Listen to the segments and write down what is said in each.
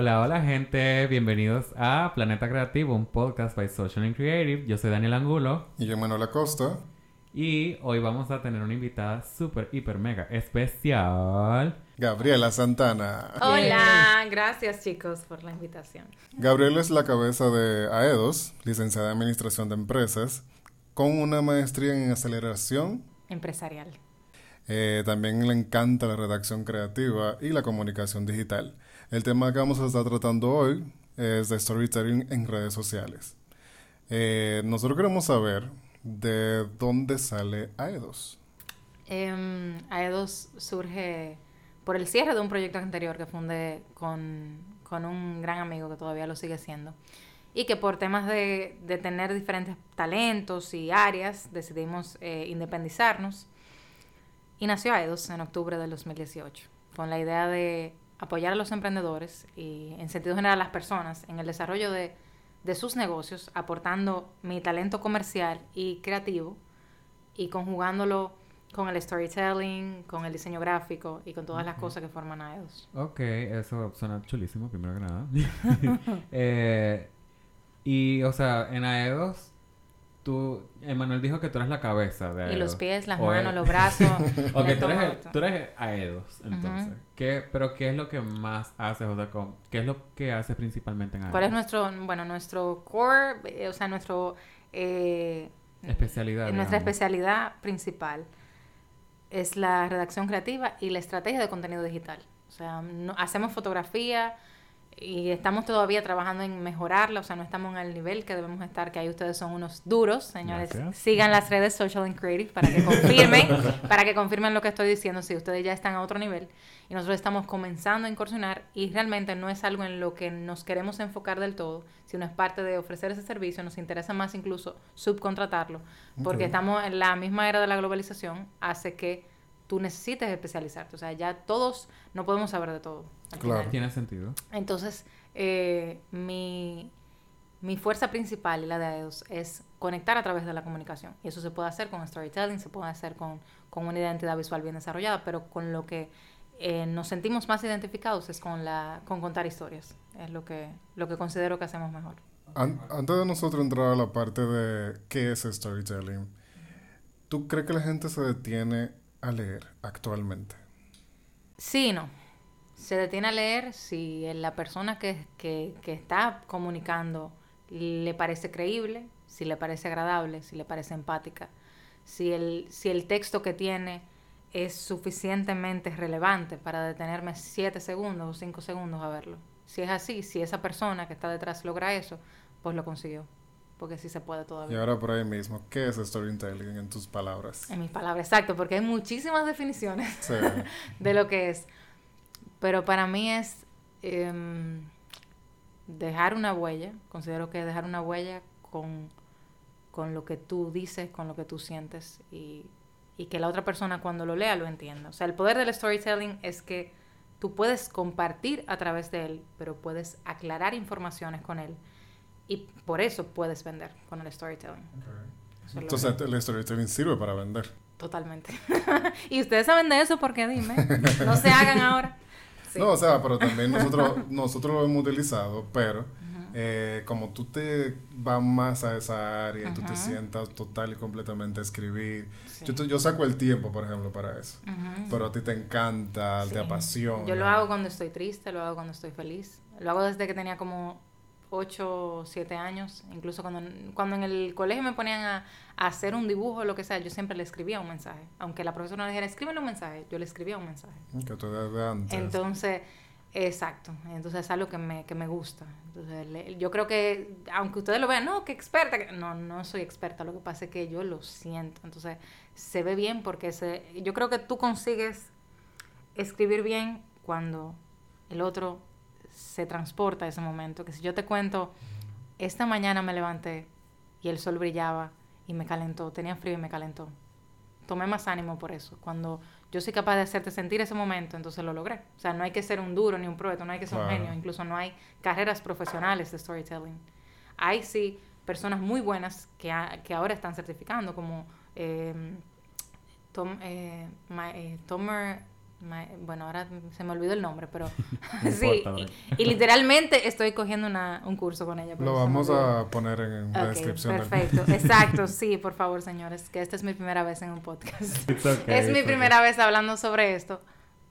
Hola, hola gente, bienvenidos a Planeta Creativo, un podcast by Social and Creative. Yo soy Daniel Angulo. Y yo Manuel Acosta. Y hoy vamos a tener una invitada súper, hiper, mega especial. Gabriela Santana. Hola, gracias chicos por la invitación. Gabriela es la cabeza de AEDOS, licenciada en Administración de Empresas, con una maestría en aceleración empresarial. Eh, también le encanta la redacción creativa y la comunicación digital. El tema que vamos a estar tratando hoy es de storytelling en redes sociales. Eh, nosotros queremos saber de dónde sale AEDOS. Eh, AEDOS surge por el cierre de un proyecto anterior que fundé con, con un gran amigo que todavía lo sigue siendo y que por temas de, de tener diferentes talentos y áreas decidimos eh, independizarnos y nació AEDOS en octubre del 2018 con la idea de apoyar a los emprendedores y en sentido general a las personas en el desarrollo de, de sus negocios, aportando mi talento comercial y creativo y conjugándolo con el storytelling, con el diseño gráfico y con todas las cosas que forman AEDOS. Ok, eso suena chulísimo, primero que nada. eh, y, o sea, en AEDOS, tú, Emanuel dijo que tú eres la cabeza de AEDOS. Y los pies, las manos, los brazos. ok, tú eres, tú eres AEDOS, entonces. ¿Qué, pero, ¿qué es lo que más haces? O sea, ¿qué es lo que haces principalmente en AEDOS? ¿Cuál es nuestro, bueno, nuestro core, eh, o sea, nuestro... Eh, especialidad. Nuestra especialidad principal es la redacción creativa y la estrategia de contenido digital. O sea, no, hacemos fotografía y estamos todavía trabajando en mejorarla, o sea, no estamos en el nivel que debemos estar, que ahí ustedes son unos duros, señores. Gracias. Sigan las redes Social and Creative para que confirmen, para que confirmen lo que estoy diciendo, si ustedes ya están a otro nivel y nosotros estamos comenzando a incursionar y realmente no es algo en lo que nos queremos enfocar del todo, sino es parte de ofrecer ese servicio, nos interesa más incluso subcontratarlo, porque Okay. estamos en la misma era de la globalización, hace que tú necesites especializarte, o sea, ya todos no podemos saber de todo. Claro. final. Tiene sentido. Entonces, eh, mi, mi fuerza principal y la de AEDOS es conectar a través de la comunicación. Y eso se puede hacer con storytelling, se puede hacer con, con una identidad visual bien desarrollada, pero con lo que eh, nos sentimos más identificados es con, la, con contar historias. Es lo que, lo que considero que hacemos mejor. An- antes de nosotros entrar a la parte de qué es storytelling, ¿tú crees que la gente se detiene a leer actualmente? Sí no. Se detiene a leer si la persona que, que, que está comunicando le parece creíble, si le parece agradable, si le parece empática, si el, si el texto que tiene es suficientemente relevante para detenerme siete segundos o cinco segundos a verlo. Si es así, si esa persona que está detrás logra eso, pues lo consiguió. Porque sí se puede Y todavía. ahora por ahí mismo, ¿qué es storytelling en tus palabras? En mis palabras, exacto, porque hay muchísimas definiciones. Sí. de lo que es. Pero para mí es em, dejar una huella. Considero que dejar una huella con, con lo que tú dices, con lo que tú sientes y, y que la otra persona cuando lo lea lo entienda. O sea, el poder del storytelling es que tú puedes compartir a través de él, pero puedes aclarar informaciones con él. Y por eso puedes vender con el storytelling. Entonces el storytelling sirve para vender. totalmente. y ustedes saben de eso porque dime, no se hagan ahora. Sí. No, o sea, pero también nosotros, nosotros lo hemos utilizado, pero eh, como tú te vas más a esa área y tú te sientas total y completamente a escribir. Sí. Yo, te- yo saco el tiempo, por ejemplo, para eso. Pero a ti te encanta, Sí. te apasiona. Yo lo hago cuando estoy triste, lo hago cuando estoy feliz. Lo hago desde que tenía como 8 o 7 años. Incluso cuando, cuando en el colegio me ponían a, a hacer un dibujo o lo que sea, yo siempre le escribía un mensaje. Aunque la profesora no dijera, escríbele un mensaje, yo le escribía un mensaje. Que tú desde antes. Entonces, exacto. Entonces es algo que me, que me gusta. Entonces, le- yo creo que, aunque ustedes lo vean, no, que experta. que-". No, no soy experta. Lo que pasa es que yo lo siento. Entonces, se ve bien porque se, yo creo que tú consigues escribir bien cuando el otro se transporta a ese momento. Que si yo te cuento, esta mañana me levanté y el sol brillaba y me calentó, tenía frío y me calentó. Tomé más ánimo por eso. Cuando yo soy capaz de hacerte sentir ese momento, entonces lo logré. O sea, no hay que ser un duro ni un proeto, no hay que ser un genio, incluso no hay carreras profesionales de storytelling. Hay sí personas muy buenas que, que ahora están certificando, como eh, Tom, eh, Ma- eh, Tomer bueno, ahora se me olvidó el nombre, pero sí. y, literalmente estoy cogiendo una, un curso con ella. Lo vamos a poner en la descripción. Perfecto, exacto, sí, por favor, señores, que esta es mi primera vez en un podcast. es mi primera vez hablando sobre esto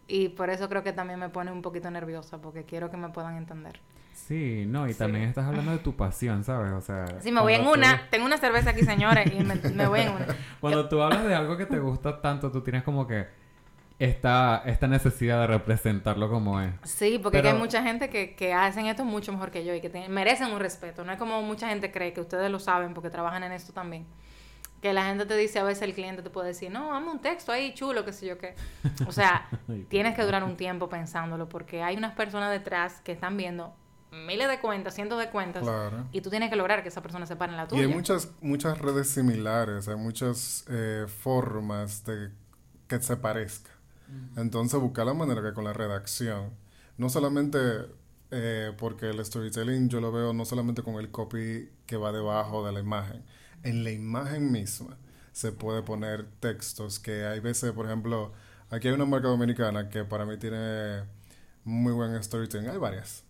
y por eso creo que también me pone un poquito nerviosa porque quiero que me puedan entender. Sí, no, y también estás hablando de tu pasión, ¿sabes? O sea... Sí, me voy en una, tengo una cerveza aquí, señores, y me, voy en una. Cuando tú hablas de algo que te gusta tanto, tú tienes como que esta, esta necesidad de representarlo como es. Sí, porque hay mucha gente que, que hacen esto mucho mejor que yo y que merecen un respeto. No es como mucha gente cree que ustedes lo saben porque trabajan en esto también. Que la gente te dice, a veces el cliente te puede decir, no, dame un texto ahí chulo, qué sé yo qué. O sea, tienes que durar un tiempo pensándolo porque hay unas personas detrás que están viendo miles de cuentas, cientos de cuentas, y tú tienes que lograr que esa persona se pare en la tuya. Y hay muchas, muchas redes similares, hay muchas eh, formas de que se parezca. Entonces, buscar la manera que con la redacción, no solamente eh, porque el storytelling yo lo veo no solamente con el copy que va debajo de la imagen, en la imagen misma se puede poner textos que hay veces, por ejemplo, aquí hay una marca dominicana que para mí tiene muy buen storytelling, hay varias,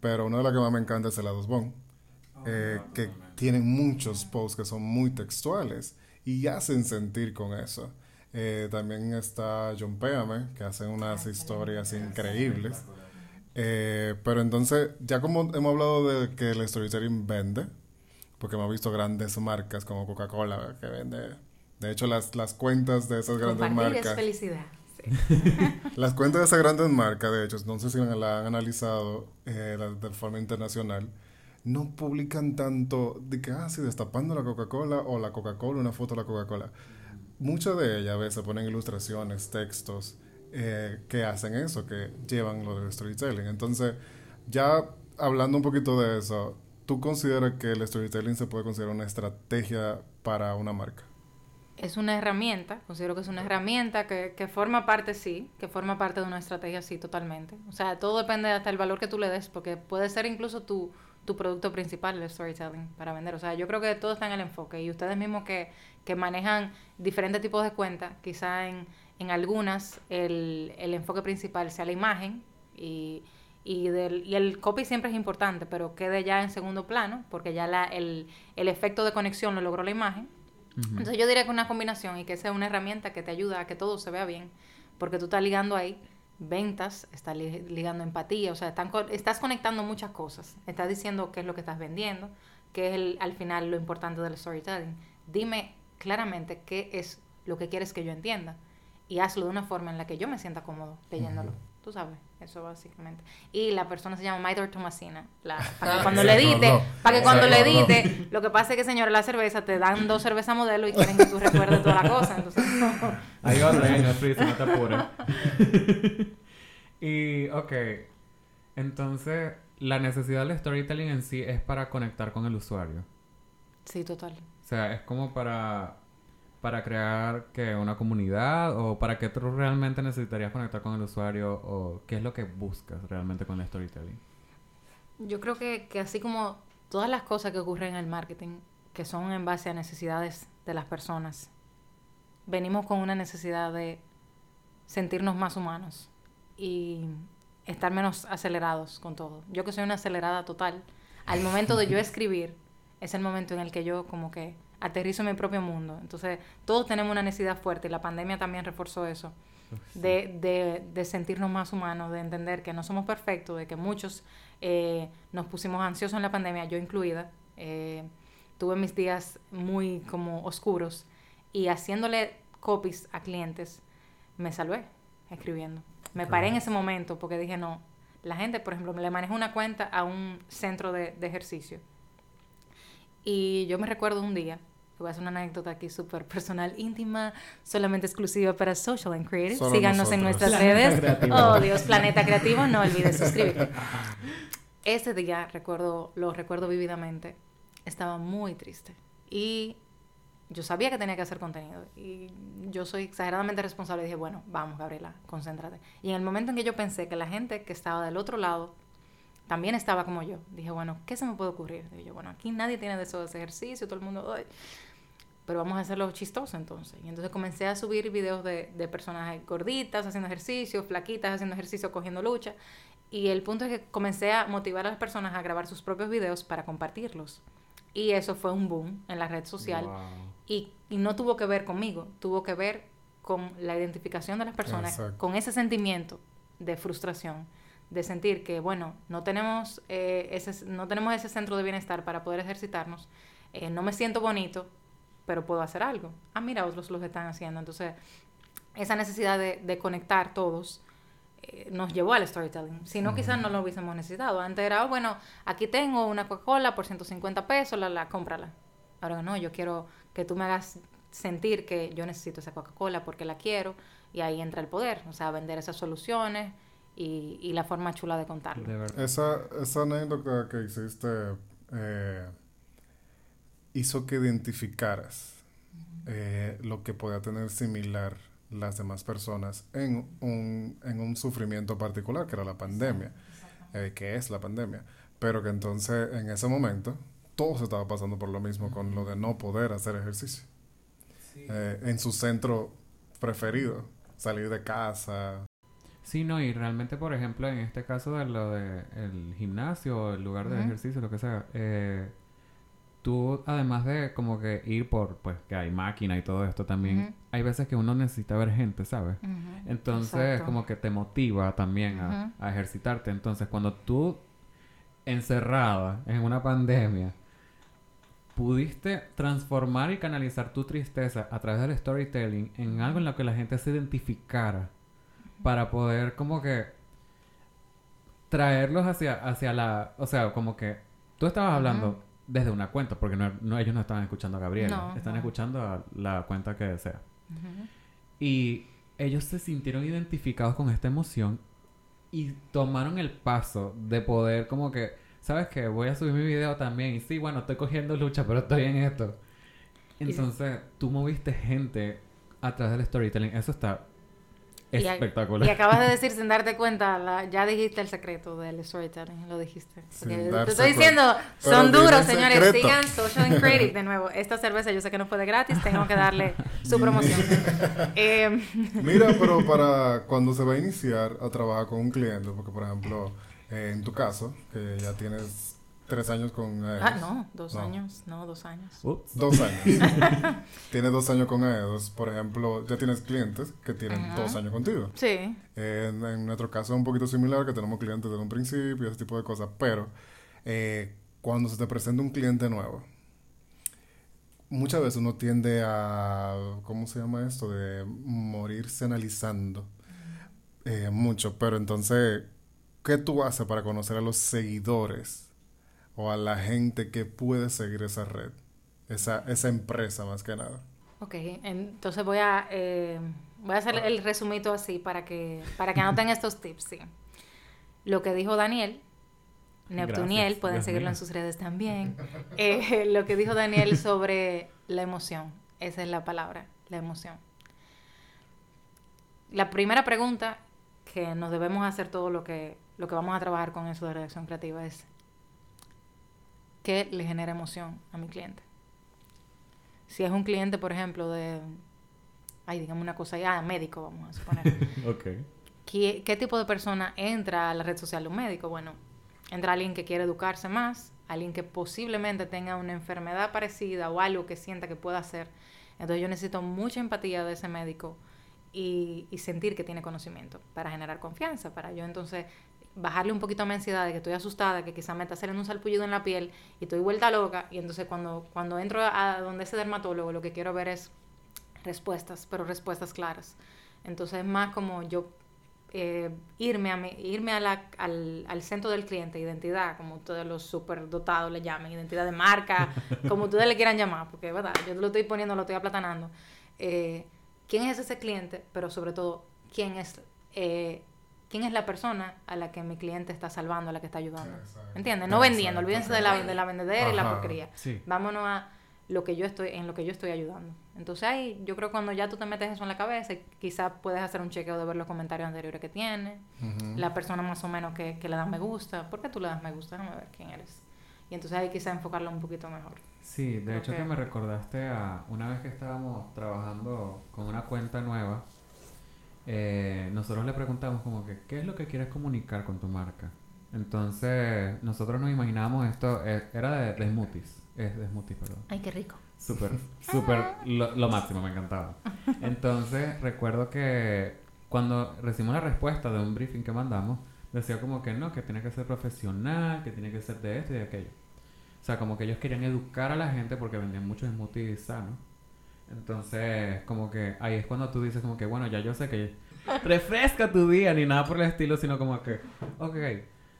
pero una de las que más me encanta es el Bon, oh, eh, que tienen muchos posts que son muy textuales y hacen sentir con eso. Eh, también está John Péame, que hace unas historias increíbles. Eh, pero entonces, ya como hemos hablado de que el storytelling vende, porque hemos visto grandes marcas como Coca-Cola que vende. De hecho, las, las cuentas de esas grandes marcas. Es felicidad. las cuentas de esas grandes marcas, de hecho, no sé si la han analizado eh, de forma internacional, no publican tanto de que, ah, sí, destapando la Coca-Cola o la Coca-Cola, una foto de la Coca-Cola muchas de ellas a veces ponen ilustraciones, textos eh, que hacen eso, que llevan lo del storytelling. Entonces, ya hablando un poquito de eso, ¿tú consideras que el storytelling se puede considerar una estrategia para una marca? Es una herramienta, considero que es una herramienta que, que forma parte, sí, que forma parte de una estrategia, sí, totalmente. O sea, todo depende hasta el valor que tú le des, porque puede ser incluso tu, tu producto principal, el storytelling, para vender. O sea, yo creo que todo está en el enfoque y ustedes mismos que, que manejan diferentes tipos de cuentas, quizá en, en algunas el, el, enfoque principal sea la imagen y, y, del, y el copy siempre es importante, pero quede ya en segundo plano porque ya la, el, el efecto de conexión lo logró la imagen. Entonces yo diría que una combinación y que sea una herramienta que te ayuda a que todo se vea bien, porque tú estás ligando ahí ventas, está ligando empatía, o sea, están, estás conectando muchas cosas, estás diciendo qué es lo que estás vendiendo, qué es el, al final lo importante del storytelling. Dime claramente qué es lo que quieres que yo entienda y hazlo de una forma en la que yo me sienta cómodo leyéndolo. Tú sabes, eso básicamente. Y la persona se llama Maidor Tomasina. La, para que cuando le edite, para que cuando le edite, lo que pasa es que, señora, la cerveza te dan dos cervezas modelo y quieren que tú recuerdes toda la cosa. Entonces, Ahí va otra, no no te apures. y, ok. Entonces, la necesidad del storytelling en sí es para conectar con el usuario. Sí, total. O sea, es como para para crear que una comunidad o para qué tú realmente necesitarías conectar con el usuario o qué es lo que buscas realmente con el storytelling? Yo creo que, que así como todas las cosas que ocurren en el marketing, que son en base a necesidades de las personas, venimos con una necesidad de sentirnos más humanos y estar menos acelerados con todo. Yo que soy una acelerada total, al momento de yo escribir, es el momento en el que yo como que aterrizo en mi propio mundo. Entonces, todos tenemos una necesidad fuerte y la pandemia también reforzó eso. De, de, de, sentirnos más humanos, de entender que no somos perfectos, de que muchos eh, nos pusimos ansiosos en la pandemia, yo incluida. Eh, tuve mis días muy como oscuros y haciéndole copies a clientes, me salvé escribiendo. Me paré en ese momento porque dije, no, la gente, por ejemplo, le manejo una cuenta a un centro de, de ejercicio. Y yo me recuerdo un día voy a hacer una anécdota aquí súper personal, íntima, solamente exclusiva para Social and Creative. Síganos en nuestras redes. Oh, Dios, Planeta Creativo, no olvides suscribirte. Ese día, recuerdo, lo recuerdo vividamente, estaba muy triste. Y yo sabía que tenía que hacer contenido. Y yo soy exageradamente responsable. Y dije, bueno, vamos, Gabriela, concéntrate. Y en el momento en que yo pensé que la gente que estaba del otro lado también estaba como yo, dije, bueno, ¿qué se me puede ocurrir? Dije yo, bueno, aquí nadie tiene de eso de ejercicio, todo el mundo pero vamos a hacerlo chistoso entonces. Y entonces comencé a subir videos de, de personas gorditas haciendo ejercicio, flaquitas haciendo ejercicio, cogiendo lucha. Y el punto es que comencé a motivar a las personas a grabar sus propios videos para compartirlos. Y eso fue un boom en la red social. Y, y, no tuvo que ver conmigo, tuvo que ver con la identificación de las personas, con ese sentimiento de frustración, de sentir que, bueno, no tenemos, eh, ese, no tenemos ese centro de bienestar para poder ejercitarnos, eh, no me siento bonito, pero puedo hacer algo. Ah, mira, otros lo están haciendo. Entonces, esa necesidad de, de conectar todos eh, nos llevó al storytelling. Si no, quizás no lo hubiésemos necesitado. Antes era, oh, bueno, aquí tengo una Coca-Cola por 150 pesos, la, la cómprala. Ahora no, yo quiero que tú me hagas sentir que yo necesito esa Coca-Cola porque la quiero y ahí entra el poder, o sea, vender esas soluciones y, y la forma chula de contarlo. esa, esa anécdota que hiciste eh, hizo que identificaras eh, lo que podía tener similar las demás personas en un, en un sufrimiento particular, que era la pandemia, eh, que es la pandemia. Pero que entonces, en ese momento, todo se estaba pasando por lo mismo con lo de no poder hacer ejercicio. Eh, en su centro preferido, salir de casa. Sí, no, y realmente, por ejemplo, en este caso de lo de el gimnasio, el lugar de ejercicio, lo que sea, eh, tú, además de como que ir por, pues, que hay máquina y todo esto también, hay veces que uno necesita ver gente, ¿sabes? Entonces, como que te motiva también a, a, ejercitarte. Entonces, cuando tú, encerrada en una pandemia, pudiste transformar y canalizar tu tristeza a través del storytelling en algo en lo que la gente se identificara para poder como que traerlos hacia, hacia la... O sea, como que tú estabas hablando desde una cuenta, porque no, ellos no estaban escuchando a Gabriela, están escuchando a la cuenta que desea. Y ellos se sintieron identificados con esta emoción y tomaron el paso de poder como que, ¿sabes qué? Voy a subir mi video también. Y sí, bueno, estoy cogiendo lucha, pero estoy en esto. Entonces, tú moviste gente a través del storytelling. Eso está Espectacular. Y, acabas de decir sin darte cuenta, ya dijiste el secreto del storytelling, lo dijiste. te estoy diciendo, son duros, señores. Sigan Social Credit de nuevo. Esta cerveza yo sé que no fue de gratis, tengo que darle su promoción. eh, Mira, pero para cuando se va a iniciar a trabajar con un cliente, porque por ejemplo, eh, en tu caso, que ya tienes Tres años con Aedos. Ah, no, dos años. No, dos años. Dos años. tienes dos años con Aedos. Por ejemplo, ya tienes clientes que tienen dos años contigo. Sí. en, nuestro caso es un poquito similar, que tenemos clientes desde un principio, ese tipo de cosas. Pero eh, cuando se te presenta un cliente nuevo, muchas veces uno tiende a, ¿cómo se llama esto? De morirse analizando eh, mucho. Pero entonces, ¿qué tú haces para conocer a los seguidores? O a la gente que puede seguir esa red, esa, esa empresa más que nada. Ok, entonces voy a, eh, voy a hacer el resumito así para que, para que anoten estos tips, sí. Lo que dijo Daniel, Neptuniel, pueden seguirlo en sus redes también. Eh, lo que dijo Daniel sobre la emoción, esa es la palabra, la emoción. La primera pregunta que nos debemos hacer todo lo que, lo que vamos a trabajar con eso de redacción creativa es ¿Qué le genera emoción a mi cliente. Si es un cliente, por ejemplo, de, ay, digamos una cosa ya, médico, vamos a suponer. ok. ¿Qué, ¿Qué tipo de persona entra a la red social de un médico? Bueno, entra alguien que quiere educarse más, alguien que posiblemente tenga una enfermedad parecida o algo que sienta que pueda hacer. Entonces yo necesito mucha empatía de ese médico y, y, sentir que tiene conocimiento para generar confianza, para yo entonces bajarle un poquito a mi ansiedad de que estoy asustada, que quizá me está saliendo un salpullido en la piel y estoy vuelta loca. Y entonces cuando, cuando entro a donde ese dermatólogo, lo que quiero ver es respuestas, pero respuestas claras. Entonces es más como yo eh, irme, a irme a la, al, al, centro del cliente, identidad, como todos los superdotados le llamen, identidad de marca, como ustedes le quieran llamar, porque verdad, yo lo estoy poniendo, lo estoy aplatanando. Eh, ¿Quién es ese cliente? Pero sobre todo, ¿quién es eh, quién es la persona a la que mi cliente está salvando, a la que está ayudando. ¿Entiendes? No vendiendo, olvídense de la, de la vendedera y la porquería. Vámonos a lo que yo estoy, en lo que yo estoy ayudando. Entonces ahí, yo creo que cuando ya tú te metes eso en la cabeza, quizás puedes hacer un chequeo de ver los comentarios anteriores que tiene, la persona más o menos que, que le da me gusta, ¿por qué tú le das me gusta? Déjame ver quién eres. y entonces ahí quizá enfocarlo un poquito mejor. Sí, de hecho que me recordaste a una vez que estábamos trabajando con una cuenta nueva, eh, nosotros le preguntamos como que, ¿qué es lo que quieres comunicar con tu marca? Entonces, nosotros nos imaginábamos esto, eh, era de, de, smoothies, es de smoothies, perdón. Ay, qué rico. Súper, súper, lo, lo, máximo, me encantaba. Entonces, recuerdo que cuando recibimos la respuesta de un briefing que mandamos, decía como que no, que tiene que ser profesional, que tiene que ser de esto y de aquello. O sea, como que ellos querían educar a la gente porque vendían muchos smoothies sanos. Entonces, como que ahí es cuando tú dices como que, bueno, ya yo sé que refresca tu día, ni nada por el estilo, sino como que, ok,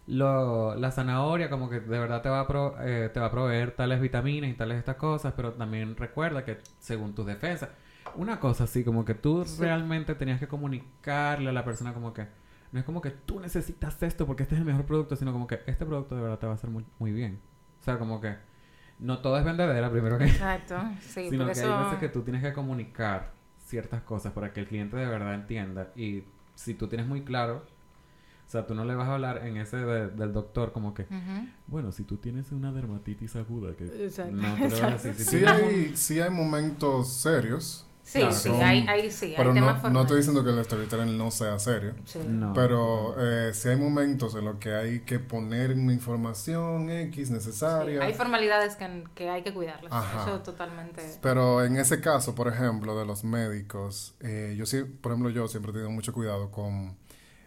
lo, la zanahoria como que de verdad te va, a pro, eh, te va a proveer tales vitaminas y tales estas cosas, pero también recuerda que según tus defensas, una cosa así, como que tú realmente tenías que comunicarle a la persona como que, no es como que tú necesitas esto porque este es el mejor producto, sino como que este producto de verdad te va a hacer muy, muy bien. O sea, como que no todo es vendedera, primero que... Exacto, sí. Sino que hay veces que tú tienes que comunicar ciertas cosas para que el cliente de verdad entienda. Y si tú tienes muy claro, o sea, tú no le vas a hablar en ese del doctor como que, bueno, si tú tienes una dermatitis aguda, que no te lo vas a decir. Si sí, hay, sí hay momentos serios Sí, sí, hay, sí. Pero no, no, estoy diciendo que el storytelling no sea serio. pero eh, sí hay momentos en los que hay que poner una información X necesaria. hay formalidades que, que, hay que cuidarlas. Eso totalmente. Pero en ese caso, por ejemplo, de los médicos, eh, yo sí, por ejemplo, yo siempre he tenido mucho cuidado con,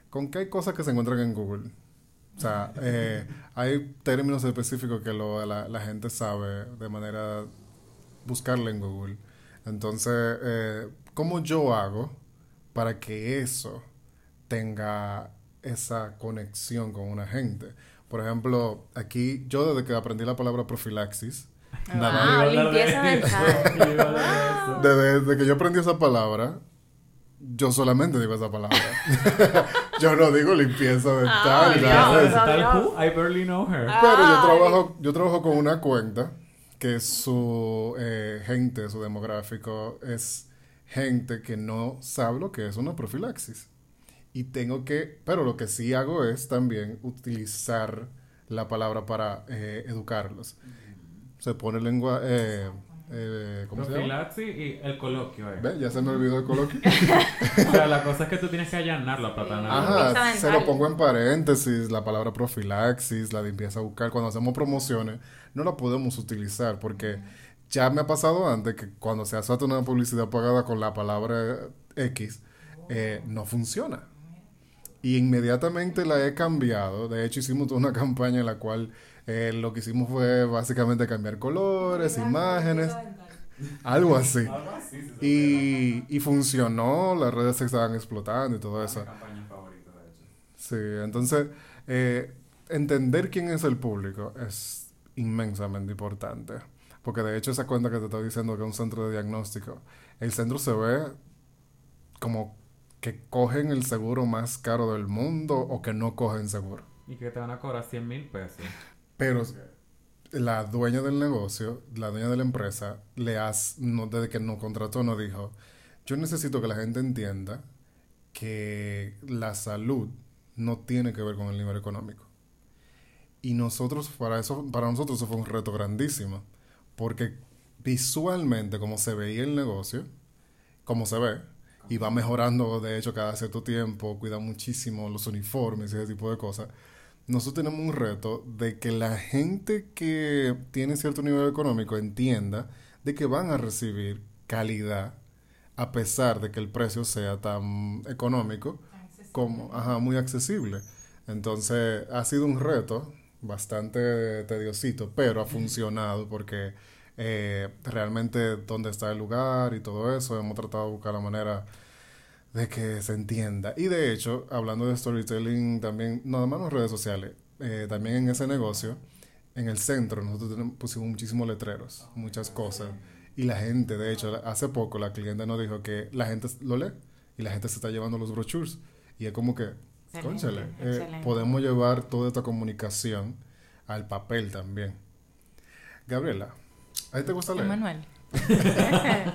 con que hay cosas que se encuentran en Google. O sea, eh, hay términos específicos que lo, la, la gente sabe de manera buscarle en Google. Entonces, eh, ¿cómo yo hago para que eso tenga esa conexión con una gente? Por ejemplo, aquí yo desde que aprendí la palabra profilaxis, ah, limpieza dental. desde, que yo aprendí esa palabra, yo solamente digo esa palabra. yo no digo limpieza dental. Oh, I barely know her. Pero yo trabajo, yo trabajo con una cuenta que su eh, gente, su demográfico, es gente que no sabe lo que es una profilaxis. Y tengo que, pero lo que sí hago es también utilizar la palabra para eh, educarlos. Se pone lengua, eh, eh, ¿cómo Profilaxis y el coloquio. Eh. ¿Ve? Ya se me olvidó el coloquio. o sea, la cosa es que tú tienes que allanarlo para Ajá, se lo pongo en paréntesis, la palabra profilaxis, la limpieza bucal. Cuando hacemos promociones, no la podemos utilizar porque ya me ha pasado antes que cuando se hace una publicidad pagada con la palabra X, eh, no funciona. Y inmediatamente la he cambiado. De hecho, hicimos toda una campaña en la cual eh, lo que hicimos fue básicamente cambiar colores, imágenes, algo así. Y, y funcionó, las redes se estaban explotando y todo eso. Sí, entonces, eh, entender quién es el público es inmensamente importante. Porque de hecho esa cuenta que te estoy diciendo que es un centro de diagnóstico, el centro se ve como que cogen el seguro más caro del mundo o que no cogen seguro. Y que te van a cobrar 100 mil pesos. Pero la dueña del negocio, la dueña de la empresa, le has, desde que nos contrató, nos dijo, yo necesito que la gente entienda que la salud no tiene que ver con el nivel económico. Y nosotros, para eso, para nosotros eso fue un reto grandísimo, porque visualmente, como se veía el negocio, como se ve, y va mejorando, de hecho, cada cierto tiempo, cuida muchísimo los uniformes y ese tipo de cosas nosotros tenemos un reto de que la gente que tiene cierto nivel económico entienda de que van a recibir calidad a pesar de que el precio sea tan económico como ajá, muy accesible. Entonces ha sido un reto bastante tediosito, pero ha funcionado porque eh, realmente dónde está el lugar y todo eso, hemos tratado de buscar la manera de que se entienda. Y de hecho, hablando de storytelling también, no más en redes sociales, eh, también en ese negocio, en el centro, nosotros tenemos, pusimos muchísimos letreros, muchas cosas. Y la gente, de hecho, hace poco la cliente nos dijo que la gente lo lee y la gente se está llevando los brochures. Y es como que, conchale, eh, podemos llevar toda esta comunicación al papel también. Gabriela, ¿a ti te gusta leer? Manuel.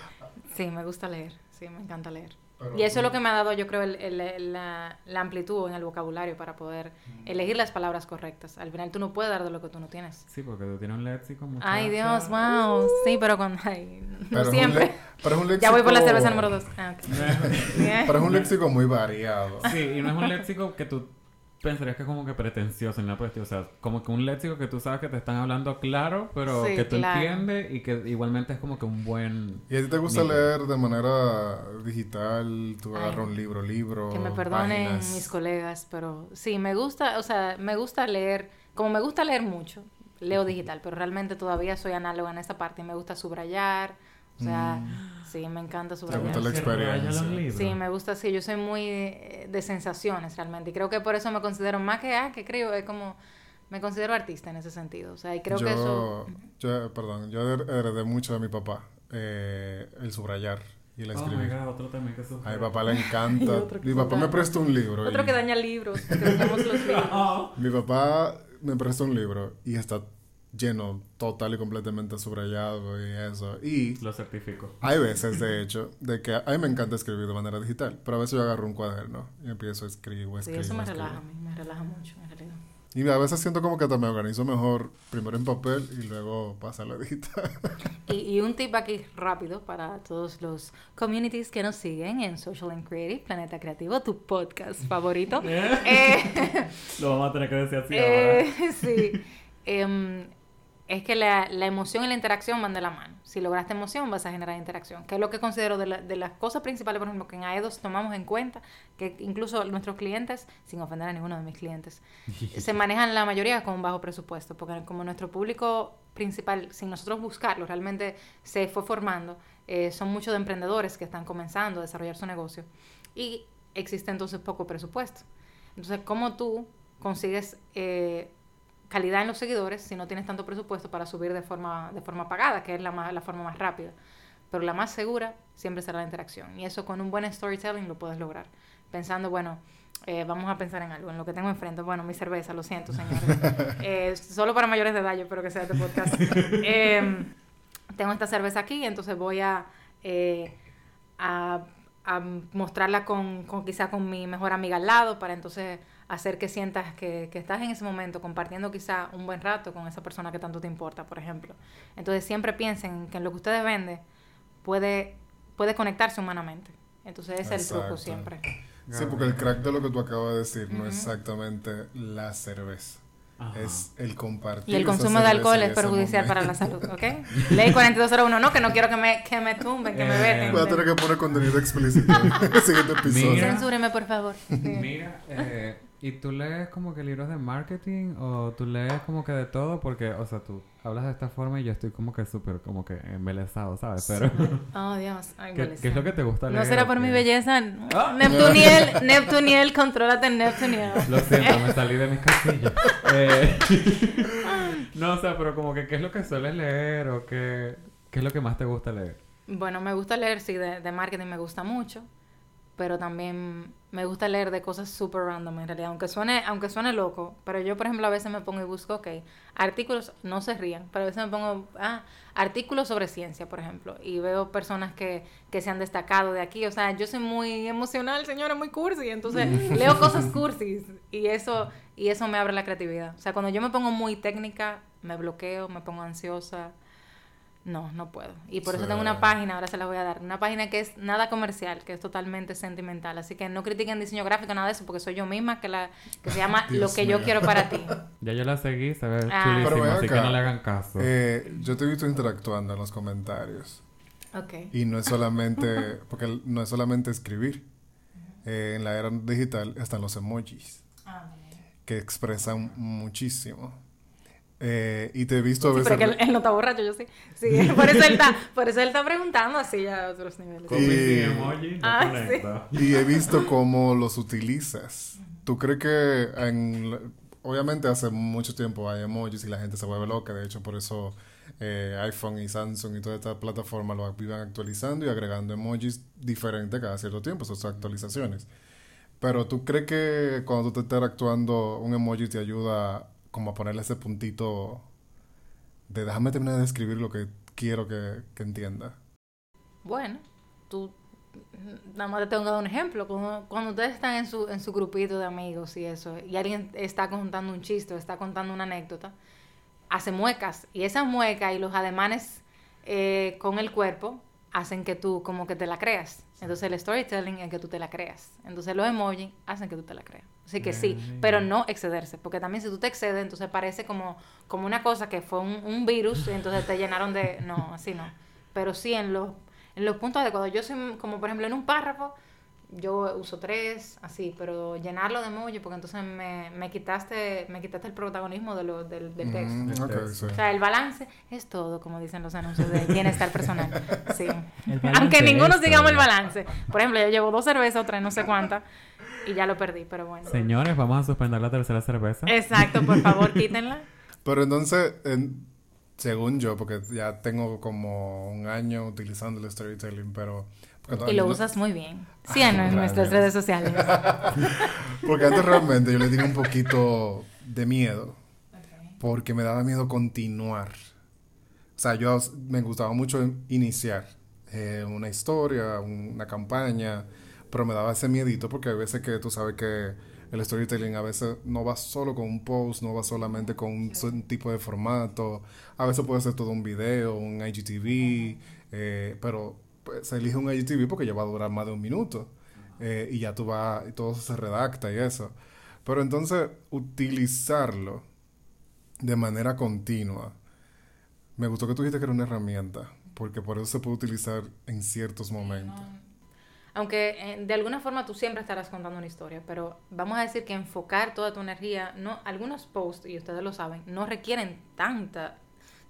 sí, me gusta leer. Sí, me encanta leer. Y eso es lo que me ha dado, yo creo, el, la, la, amplitud en el vocabulario para poder elegir las palabras correctas. Al final tú no puedes dar de lo que tú no tienes. Sí, porque tú tienes un léxico mucho Ay, Dios, wow. Sí, pero con... Ay, no siempre. pero es un léxico... Ya voy por la cerveza número dos. Ah, pero es un léxico muy variado. Sí, y no es un léxico que tú pensarías que es como que pretencioso en la cuestión. O sea, como que un léxico que tú sabes que te están hablando claro, pero que tú entiendes y que igualmente es como que un buen. ¿Y a ti te gusta leer de manera digital? Tú agarras un libro, libro. Que me perdonen mis colegas, pero sí, me gusta, o sea, me gusta leer, como me gusta leer mucho, leo digital, pero realmente todavía soy análoga en esa parte y me gusta subrayar. O sea, mm. sí, me encanta subrayar. ¿Te gusta la experiencia? Sí, me gusta, sí. Yo soy muy eh, de, sensaciones realmente. Y creo que por eso me considero más que, ah, que creo, es como... Me considero artista en ese sentido. O sea, y creo que eso... Yo, perdón, yo heredé mucho de mi papá. Eh, el subrayar y el escribir. Oh otro también que A mi papá le encanta. mi papá me prestó un libro. Otro que daña libros, que los libros. Mi papá me prestó un libro y está lleno total y completamente subrayado y eso. Y... Lo certifico. Hay veces, de hecho, de que a mí me encanta escribir de manera digital, pero a veces yo agarro un cuaderno y empiezo a escribir, escribir. Sí, eso me relaja a mí, me relaja mucho, en realidad. Y a veces siento como que me organizo mejor primero en papel y luego pasa a la digital. y, y, un tip aquí rápido para todos los communities que nos siguen en Social and Creative, Planeta Creativo, tu podcast favorito. eh, Lo vamos a tener que decir así eh, ahora. sí. Eh, es que la, la, emoción y la interacción van de la mano. Si lograste emoción, vas a generar interacción. Que es lo que considero de, de las cosas principales, por ejemplo, que en AEDOS tomamos en cuenta, que incluso nuestros clientes, sin ofender a ninguno de mis clientes, se manejan la mayoría con un bajo presupuesto, porque como nuestro público principal, sin nosotros buscarlo, realmente se fue formando, eh, son muchos de emprendedores que están comenzando a desarrollar su negocio y existe entonces poco presupuesto. Entonces, ¿cómo tú consigues... Eh, calidad en los seguidores si no tienes tanto presupuesto para subir de forma, de forma pagada, que es la, más, la forma más rápida. Pero la más segura siempre será la interacción. Y eso con un buen storytelling lo puedes lograr. Pensando, bueno, eh, vamos a pensar en algo, en lo que tengo enfrente. Bueno, mi cerveza, lo siento, señores. Eh, solo para mayores de edad, yo espero que sea este podcast. Em, tengo esta cerveza aquí, entonces voy a, eh, a, a, mostrarla con, con quizá con mi mejor amiga al lado para entonces hacer que sientas que, que, estás en ese momento compartiendo quizá un buen rato con esa persona que tanto te importa, por ejemplo. Entonces siempre piensen que en lo que ustedes venden puede, puede conectarse humanamente. Entonces ese es el truco siempre. Sí, porque el crack de lo que tú acabas de decir no es exactamente la cerveza. Es el compartir. Y el consumo de alcohol es perjudicial para la salud, ¿ok? Ley 4201, no, que no quiero que me, que me tumben, que me eh, veten. Voy a tener que poner contenido explícito en el siguiente episodio. Censúreme, por favor. Mira, eh, ¿Y tú lees como que libros de marketing o tú lees como que de todo? Porque, o sea, tú hablas de esta forma y yo estoy como que súper como que embelesado, ¿sabes? Pero... Oh, Dios. ¿Qué, ¿Qué, es lo que te gusta leer? No será por mi belleza. ¡Ah! Neptuniel, Neptuniel, contrólate Neptuniel. Lo siento, me salí de mis casillas. Eh, no, o sea, pero como que ¿qué es lo que sueles leer o qué, qué es lo que más te gusta leer? Bueno, me gusta leer, sí, de, de marketing me gusta mucho pero también me gusta leer de cosas súper random en realidad, aunque suene, aunque suene loco, pero yo por ejemplo a veces me pongo y busco, ok, artículos, no se rían, pero a veces me pongo, ah, artículos sobre ciencia, por ejemplo, y veo personas que, que se han destacado de aquí, o sea, yo soy muy emocional, señora, muy cursi, entonces leo cosas cursis y eso, y eso me abre la creatividad, o sea, cuando yo me pongo muy técnica, me bloqueo, me pongo ansiosa, no, no puedo. Y por eso tengo una página, ahora se la voy a dar. Una página que es nada comercial, que es totalmente sentimental. Así que no critiquen diseño gráfico, nada de eso, porque soy yo misma que la que se llama Lo que yo quiero para ti. Ya yo la seguí, se ve ah. chulísima, así que no le hagan caso. Eh, yo te he visto interactuando en los comentarios. Ok. Y no es solamente, porque no es solamente escribir. Eh, en la era digital están los emojis. Ah, que expresan muchísimo. Eh, y te he visto a veces. Sí, pero que él, no está borracho, yo sí. Sí, por eso él está, por eso él está preguntando así a otros niveles. Y, emoji, ah, sí. y he visto cómo los utilizas. ¿Tú crees que en, obviamente hace mucho tiempo hay emojis y la gente se vuelve loca? De hecho, por eso eh, iPhone y Samsung y toda esta plataforma lo vivan actualizando y agregando emojis diferentes cada cierto tiempo, esas actualizaciones. Pero ¿tú crees que cuando tú estás interactuando un emoji te ayuda como a ponerle ese puntito de déjame terminar de escribir lo que quiero que, entienda. Bueno, tú nada más te tengo que dar un ejemplo. Cuando, ustedes están en su, en su grupito de amigos y eso, y alguien está contando un chiste o está contando una anécdota, hace muecas. Y esa mueca y los ademanes eh, con el cuerpo hacen que tú como que te la creas. Entonces el storytelling es que tú te la creas. Entonces los emojis hacen que tú te la creas. Así que sí, pero no excederse, porque también si tú te excedes, entonces parece como, como una cosa que fue un, un virus, y entonces te llenaron de... No, así no. Pero sí en los, en los puntos adecuados. Yo soy como, por ejemplo, en un párrafo, yo uso tres, así, pero llenarlo de emoji, porque entonces me, me quitaste me quitaste el protagonismo de lo, del, del texto. Mm, ok, sí. O sea, el balance es todo, como dicen los anuncios de bienestar personal. Sí. Aunque ninguno es sigamos el balance. Por ejemplo, yo llevo dos cervezas, otra no sé cuántas, y ya lo perdí, pero bueno. Señores, vamos a suspender la tercera cerveza. Exacto, por favor, quítenla. Pero entonces, en- según yo, porque ya tengo como un año utilizando el storytelling, pero... Y lo no- usas muy bien. Síganos en Gracias. nuestras redes sociales. Porque antes realmente yo le tenía un poquito de miedo. Porque me daba miedo continuar. O sea, yo me gustaba mucho iniciar eh, una historia, una campaña, pero me daba ese miedito porque hay veces que tú sabes que el storytelling a veces no va solo con un post, no va solamente con un tipo de formato, a veces puede ser todo un video, un IGTV, eh, pero pues, se elige un IGTV porque ya va a durar más de un minuto eh, y ya tú vas, y todo se redacta y eso. Pero entonces, utilizarlo de manera continua. Me gustó que tú dijiste que era una herramienta, porque por eso se puede utilizar en ciertos momentos. Aunque eh, de alguna forma tú siempre estarás contando una historia, pero vamos a decir que enfocar toda tu energía, no, algunos posts, y ustedes lo saben, no requieren tanta,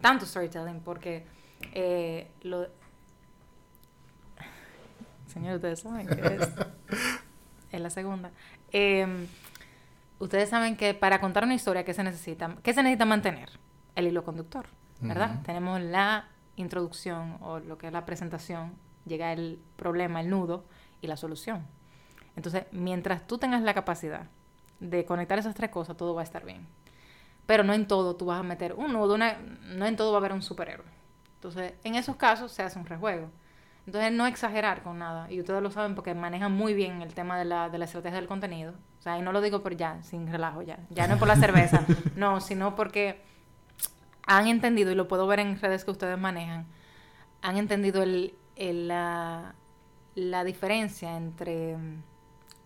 tanto storytelling, porque eh, lo... Señor, ustedes saben que es, es la segunda. Eh, ustedes saben que para contar una historia, ¿qué se necesita? ¿Qué se necesita mantener? El hilo conductor, ¿verdad? Tenemos la introducción o lo que es la presentación, llega el problema, el nudo y la solución. Entonces, mientras tú tengas la capacidad de conectar esas tres cosas, todo va a estar bien. Pero no en todo tú vas a meter un nudo, una- no en todo va a haber un superhéroe. Entonces, en esos casos se hace un rejuego. Entonces, no exagerar con nada. Y ustedes lo saben porque manejan muy bien el tema de la, de la estrategia del contenido. O sea, y no lo digo por ya, sin relajo ya. Ya no es por la cerveza. No, sino porque han entendido, y lo puedo ver en redes que ustedes manejan, han entendido el, el, la, la diferencia entre mm,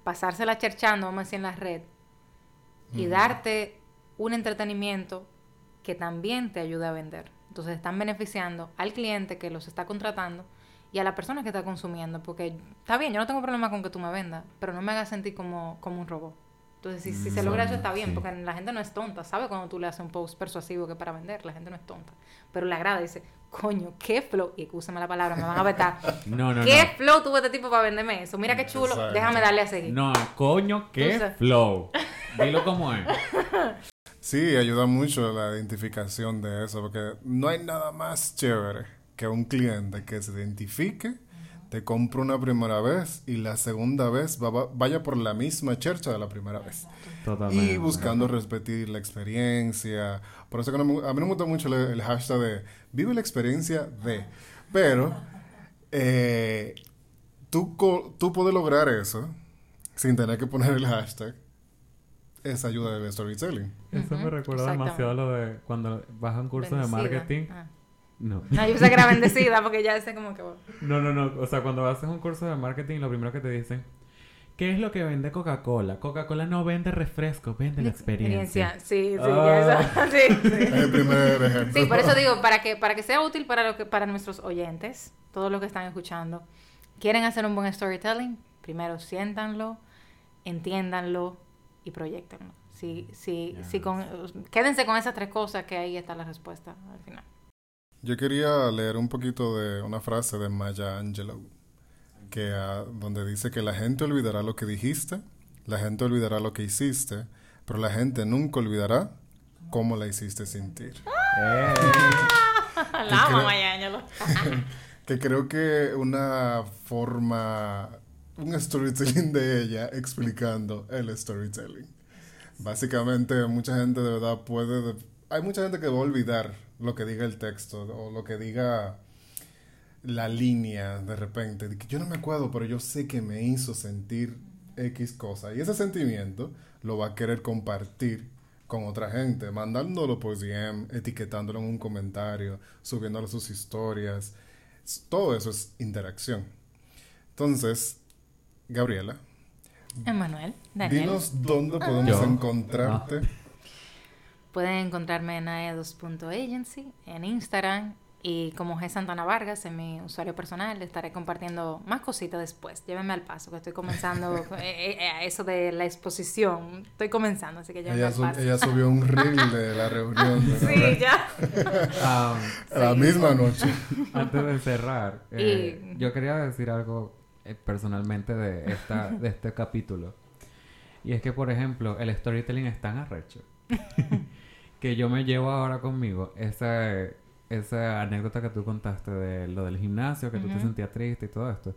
pasársela cherchando, vamos a decir, en la red, y Ujú. darte un entretenimiento que también te ayude a vender. Entonces están beneficiando al cliente que los está contratando y a la persona que está consumiendo, porque está bien, yo no tengo problema con que tú me vendas, pero no me hagas sentir como, como un robot. Entonces, si, si se logra eso está bien, Sí. porque la gente no es tonta, sabe cuando tú le haces un post persuasivo que para vender, la gente no es tonta, pero le agrada, dice, coño, qué flow, y escúchame la palabra, me van a vetar, No, no, ¿qué no. flow tuvo este tipo para venderme eso? Mira qué chulo, Exacto. déjame darle a seguir. No, coño, qué flow. Dilo como es. Sí, ayuda mucho la identificación de eso, porque no hay nada más chévere que un cliente que se identifique, te compre una primera vez y la segunda vez va- va- vaya por la misma chercha de la primera vez. Totalmente. Y buscando repetir la experiencia. Por eso que no me- a mí no me gusta mucho el, el hashtag de vive la experiencia de. Pero eh, tú, tú puedes lograr eso sin tener que poner el hashtag. Esa ayuda del storytelling. Eso me recuerda demasiado lo de cuando vas a un curso de marketing. Ah. No. No, yo pensé que era bendecida porque ya sé como que... No, no, no. O sea, cuando haces un curso de marketing, lo primero que te dicen, ¿qué es lo que vende Coca-Cola? Coca-Cola no vende refresco, vende la experiencia. Sí, sí, Ah. eso. Sí, sí. El primer ejemplo. Sí, por eso digo, para que, para que sea útil para, lo que, para nuestros oyentes, todos los que están escuchando, quieren hacer un buen storytelling, primero siéntanlo, entiéndanlo y proyectenlo. Si, si, si con, quédense con esas tres cosas que ahí está la respuesta al final. Yo quería leer un poquito de una frase de Maya Angelou, que, ah, donde dice que la gente olvidará lo que dijiste, la gente olvidará lo que hiciste, pero la gente nunca olvidará cómo la hiciste sentir. Eh. La amo, Maya Ángelo. Que creo que una forma, un storytelling de ella explicando el storytelling. Básicamente, mucha gente de verdad puede. Hay mucha gente que va a olvidar lo que diga el texto o lo que diga la línea de repente, yo no me acuerdo, pero yo sé que me hizo sentir X cosa. Y ese sentimiento lo va a querer compartir con otra gente, mandándolo por DM, etiquetándolo en un comentario, subiéndolo a sus historias. Todo eso es interacción. Entonces, Gabriela. Emanuel, Daniel. Dinos dónde podemos encontrarte. Pueden encontrarme en aedos.agency, en Instagram y como G. Santana Vargas, en mi usuario personal, estaré compartiendo más cositas después. Llévenme al paso, que estoy comenzando eh, eh, eh, eso de la exposición. Estoy comenzando, así que llévenme ella, al paso. ella subió un reel de la reunión. sí, ya. Um, la misma noche. Antes de cerrar, yo quería decir algo personalmente de, esta, de este capítulo. Y es que, por ejemplo, el storytelling es tan arrecho que yo me llevo ahora conmigo ese esa anécdota que tú contaste de lo del gimnasio, que tú te sentías triste y todo esto.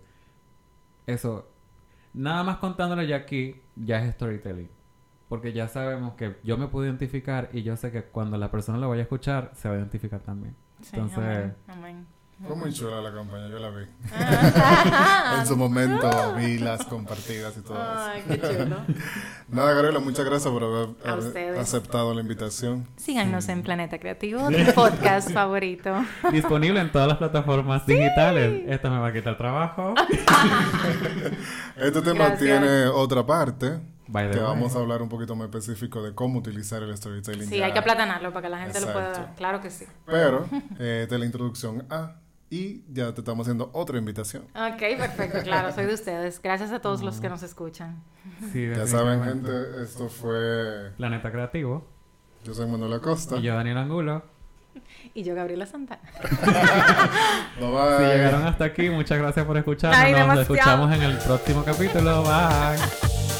Eso, nada más contándolo ya aquí, ya es storytelling. Porque ya sabemos que yo me puedo identificar y yo sé que cuando la persona lo vaya a escuchar, se va a identificar también. Entonces, fue muy chula la campaña, yo la vi. Ah. en su momento vi las compartidas y todo Ay, qué chulo. Nada, Gabriela, muchas gracias por haber, aceptado la invitación. Síganos en Planeta Creativo, tu podcast favorito. Disponible en todas las plataformas digitales. Esta me va a quitar trabajo. este tema tiene otra parte. que vamos a hablar un poquito más específico de cómo utilizar el storytelling. Sí, hay que aplatanarlo para que la gente lo pueda... Claro que sí. Pero, eh, de la introducción a y ya te estamos haciendo otra invitación. Ok, perfecto, claro, soy de ustedes. Gracias a todos los que nos escuchan. ya saben, gente, esto fue Planeta Creativo. Yo soy Manuel Acosta. Y yo, Daniel Angulo. Y yo, Gabriela Santana. bye bye. Si llegaron hasta aquí, muchas gracias por escucharnos. nos escuchamos en el próximo capítulo. Bye.